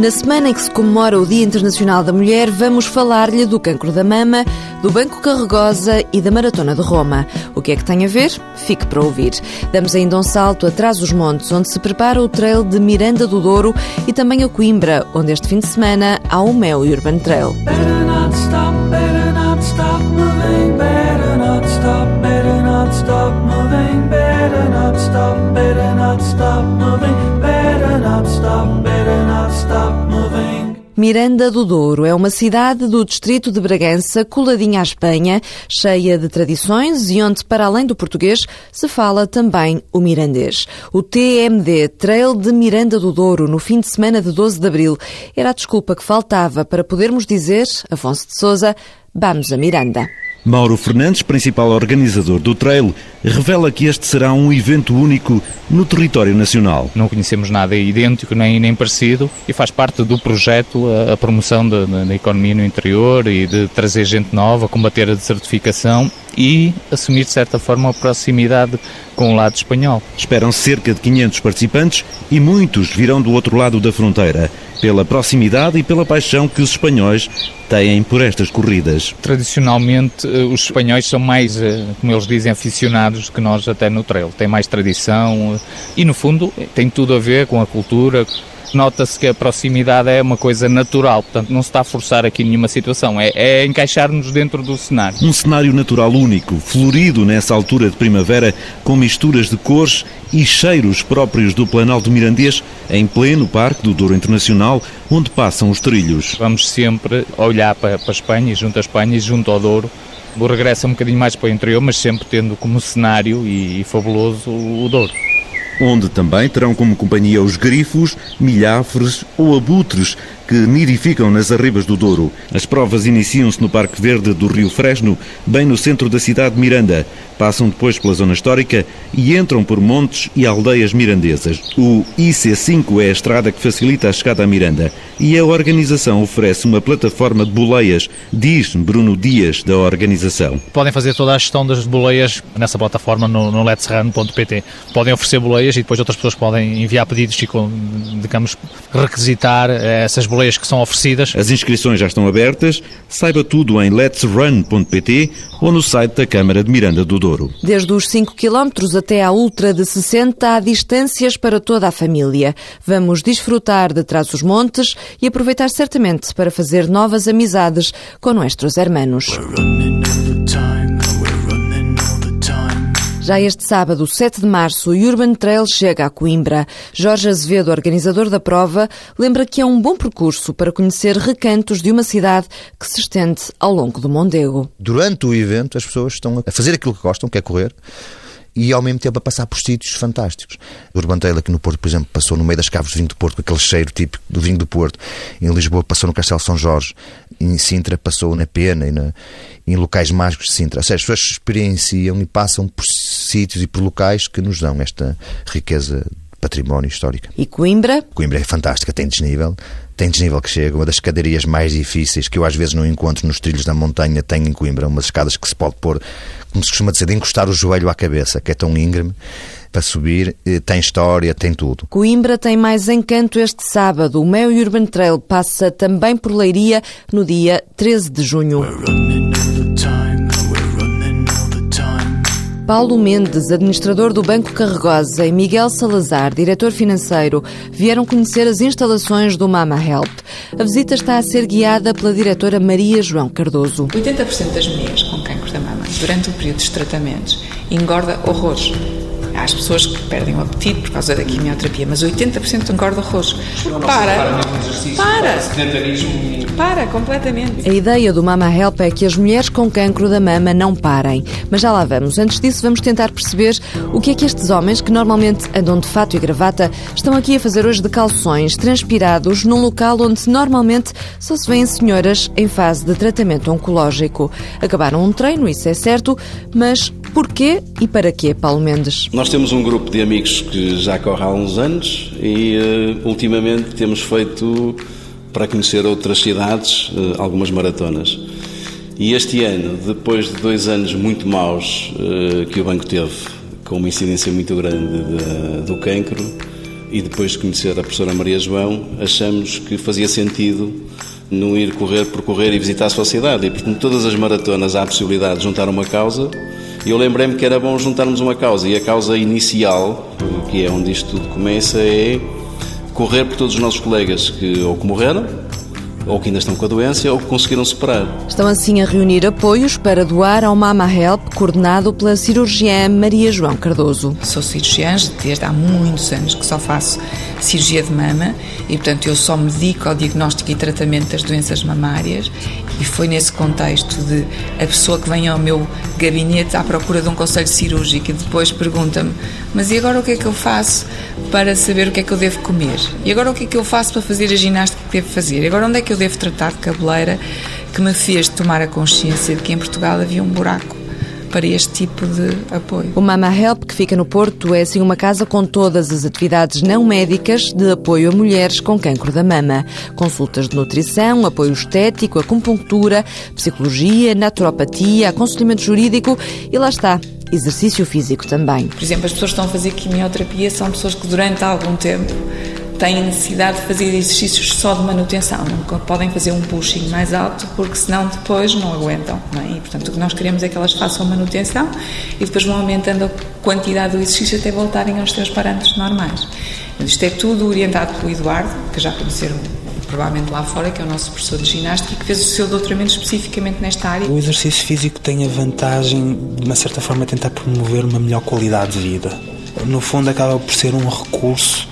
Na semana em que se comemora o Dia Internacional da Mulher, vamos falar-lhe do cancro da mama, do Banco Carregosa e da Maratona de Roma. O que é que tem a ver? Fique para ouvir. Damos ainda um salto atrás dos montes, onde se prepara o trail de Miranda do Douro e também a Coimbra, onde este fim de semana há o Mel Urban Trail. Better not stop, better not stop Miranda do Douro é uma cidade do distrito de Bragança, coladinha à Espanha, cheia de tradições e onde, para além do português, se fala também o mirandês. O TMD, Trail de Miranda do Douro, no fim de semana de 12 de abril, era a desculpa que faltava para podermos dizer, Afonso de Souza, vamos a Miranda. Mauro Fernandes, principal organizador do trail, revela que este será um evento único no território nacional. Não conhecemos nada idêntico nem, nem parecido e faz parte do projeto a, a promoção da economia no interior e de trazer gente nova, combater a desertificação e assumir de certa forma a proximidade com o lado espanhol. Esperam cerca de 500 participantes e muitos virão do outro lado da fronteira, pela proximidade e pela paixão que os espanhóis têm por estas corridas. Tradicionalmente, eh, os espanhóis são mais, eh, como eles dizem, aficionados que nós até no trail. Têm mais tradição eh, e, no fundo, tem tudo a ver com a cultura, nota-se que a proximidade é uma coisa natural, portanto não se está a forçar aqui nenhuma situação, é, é encaixar-nos dentro do cenário. Um cenário natural único, florido nessa altura de primavera, com misturas de cores e cheiros próprios do Planalto Mirandês, em pleno Parque do Douro Internacional, onde passam os trilhos. Vamos sempre olhar para, para a Espanha, junto à Espanha e junto ao Douro, o regresso um bocadinho mais para o interior, mas sempre tendo como cenário e, e fabuloso o Douro onde também terão como companhia os grifos, milhafres ou abutres que nidificam nas arribas do Douro. As provas iniciam-se no Parque Verde do Rio Fresno, bem no centro da cidade de Miranda. Passam depois pela zona histórica e entram por montes e aldeias mirandesas. O IC5 é a estrada que facilita a chegada a Miranda e a organização oferece uma plataforma de boleias, diz Bruno Dias, da organização. Podem fazer toda a gestão das boleias nessa plataforma no, no letserrano.pt. Podem oferecer boleias e depois outras pessoas podem enviar pedidos e, digamos, requisitar essas boleias que são oferecidas. As inscrições já estão abertas. Saiba tudo em letsrun.pt ou no site da Câmara de Miranda do Douro. Desde os 5 km até à ultra de 60 há distâncias para toda a família. Vamos desfrutar de trás os montes e aproveitar certamente para fazer novas amizades com nossos hermanos. Já este sábado, 7 de março, o Urban Trail chega a Coimbra. Jorge Azevedo, organizador da prova, lembra que é um bom percurso para conhecer recantos de uma cidade que se estende ao longo do Mondego. Durante o evento, as pessoas estão a fazer aquilo que gostam, que é correr, e ao mesmo tempo a passar por sítios fantásticos. O Urban Trail aqui no Porto, por exemplo, passou no meio das caves do vinho do Porto, com aquele cheiro típico do vinho do Porto. Em Lisboa passou no Castelo São Jorge. Em Sintra passou na Pena e na, em locais mágicos de Sintra. Ou seja, as pessoas experienciam e passam por sítios e por locais que nos dão esta riqueza património histórico. E Coimbra? Coimbra é fantástica, tem desnível, tem desnível que chega, uma das escadarias mais difíceis que eu às vezes não encontro nos trilhos da montanha, tem em Coimbra, umas escadas que se pode pôr, como se costuma dizer, de encostar o joelho à cabeça, que é tão íngreme para subir, eh, tem história, tem tudo. Coimbra tem mais encanto este sábado. O Meu Urban Trail passa também por Leiria no dia 13 de junho. Paulo Mendes, administrador do Banco Carregosa, e Miguel Salazar, diretor financeiro, vieram conhecer as instalações do Mama Help. A visita está a ser guiada pela diretora Maria João Cardoso. 80% das mulheres com cancro da mama, durante o período dos tratamentos, engorda horrores. Há as pessoas que perdem o apetite por causa da quimioterapia, mas 80% engorda horrores. Para! Para! Para, completamente. A ideia do Mama Help é que as mulheres com cancro da mama não parem. Mas já lá vamos. Antes disso, vamos tentar perceber o que é que estes homens, que normalmente andam de fato e gravata, estão aqui a fazer hoje de calções, transpirados, num local onde normalmente só se vêem senhoras em fase de tratamento oncológico. Acabaram um treino, isso é certo, mas porquê e para quê, Paulo Mendes? Nós temos um grupo de amigos que já corre há uns anos e uh, ultimamente temos feito para conhecer outras cidades uh, algumas maratonas. E este ano, depois de dois anos muito maus uh, que o banco teve, com uma incidência muito grande de, do cancro, e depois de conhecer a professora Maria João, achamos que fazia sentido no ir correr, percorrer e visitar a sociedade. E, portanto, todas as maratonas há a possibilidade de juntar uma causa. E eu lembrei-me que era bom juntarmos uma causa. E a causa inicial, que é onde isto tudo começa, é correr por todos os nossos colegas que ou que morreram, ou que ainda estão com a doença, ou que conseguiram superar. Estão assim a reunir apoios para doar ao Mama Help, coordenado pela cirurgiã Maria João Cardoso. Sou cirurgiã desde há muitos anos que só faço cirurgia de mama e, portanto, eu só me dedico ao diagnóstico e tratamento das doenças mamárias e foi nesse contexto de a pessoa que vem ao meu gabinete à procura de um conselho cirúrgico e depois pergunta-me mas e agora o que é que eu faço para saber o que é que eu devo comer? E agora o que é que eu faço para fazer a ginástica que devo fazer? E agora onde é que eu devo tratar de cabeleira que me fez tomar a consciência de que em Portugal havia um buraco para este tipo de apoio. O Mama Help, que fica no Porto, é assim uma casa com todas as atividades não médicas de apoio a mulheres com cancro da mama. Consultas de nutrição, apoio estético, acupuntura, psicologia, naturopatia, aconselhamento jurídico e lá está, exercício físico também. Por exemplo, as pessoas que estão a fazer quimioterapia são pessoas que durante algum tempo têm necessidade de fazer exercícios só de manutenção, não podem fazer um pushing mais alto porque senão depois não aguentam. Não é? E portanto o que nós queremos é que elas façam manutenção e depois vão aumentando a quantidade do exercício até voltarem aos seus parâmetros normais. Isto é tudo orientado pelo Eduardo, que já conheceram provavelmente lá fora, que é o nosso professor de ginástica, e que fez o seu doutoramento especificamente nesta área. O exercício físico tem a vantagem, de uma certa forma, tentar promover uma melhor qualidade de vida. No fundo, acaba por ser um recurso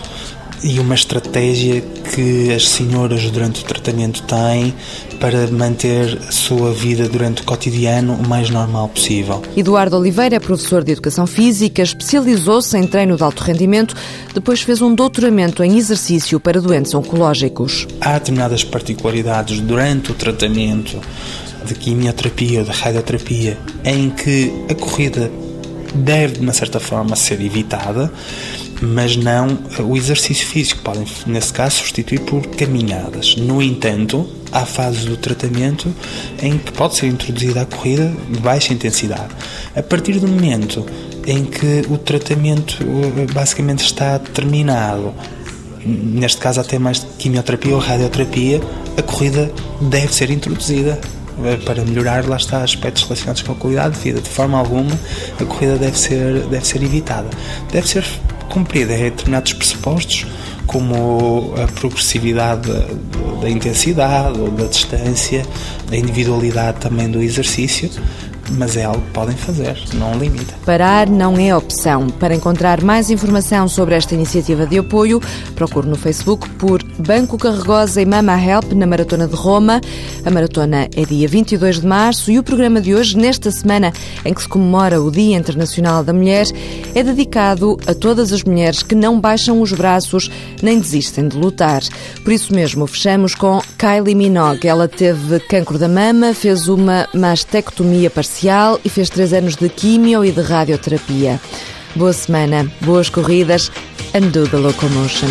e uma estratégia que as senhoras durante o tratamento têm para manter a sua vida durante o cotidiano o mais normal possível. Eduardo Oliveira é professor de Educação Física, especializou-se em treino de alto rendimento, depois fez um doutoramento em exercício para doentes oncológicos. Há determinadas particularidades durante o tratamento de quimioterapia ou de radioterapia em que a corrida deve, de uma certa forma, ser evitada mas não o exercício físico. Podem, nesse caso, substituir por caminhadas. No entanto, há fases do tratamento em que pode ser introduzida a corrida de baixa intensidade. A partir do momento em que o tratamento basicamente está terminado, neste caso até mais de quimioterapia ou radioterapia, a corrida deve ser introduzida eh, para melhorar, lá está, aspectos relacionados com a qualidade de vida. De forma alguma, a corrida deve ser, deve ser evitada. Deve ser cumprida em determinados pressupostos, como a progressividade da, da intensidade ou da distância, a individualidade também do exercício, mas é algo que podem fazer, não limita. Parar não é opção. Para encontrar mais informação sobre esta iniciativa de apoio, procure no Facebook por Banco Carregosa e Mama Help na Maratona de Roma. A maratona é dia 22 de março e o programa de hoje, nesta semana em que se comemora o Dia Internacional da Mulher, é dedicado a todas as mulheres que não baixam os braços nem desistem de lutar. Por isso mesmo, fechamos com Kylie Minogue. Ela teve cancro da mama, fez uma mastectomia parcial e fez três anos de químio e de radioterapia. Boa semana, boas corridas and do the locomotion.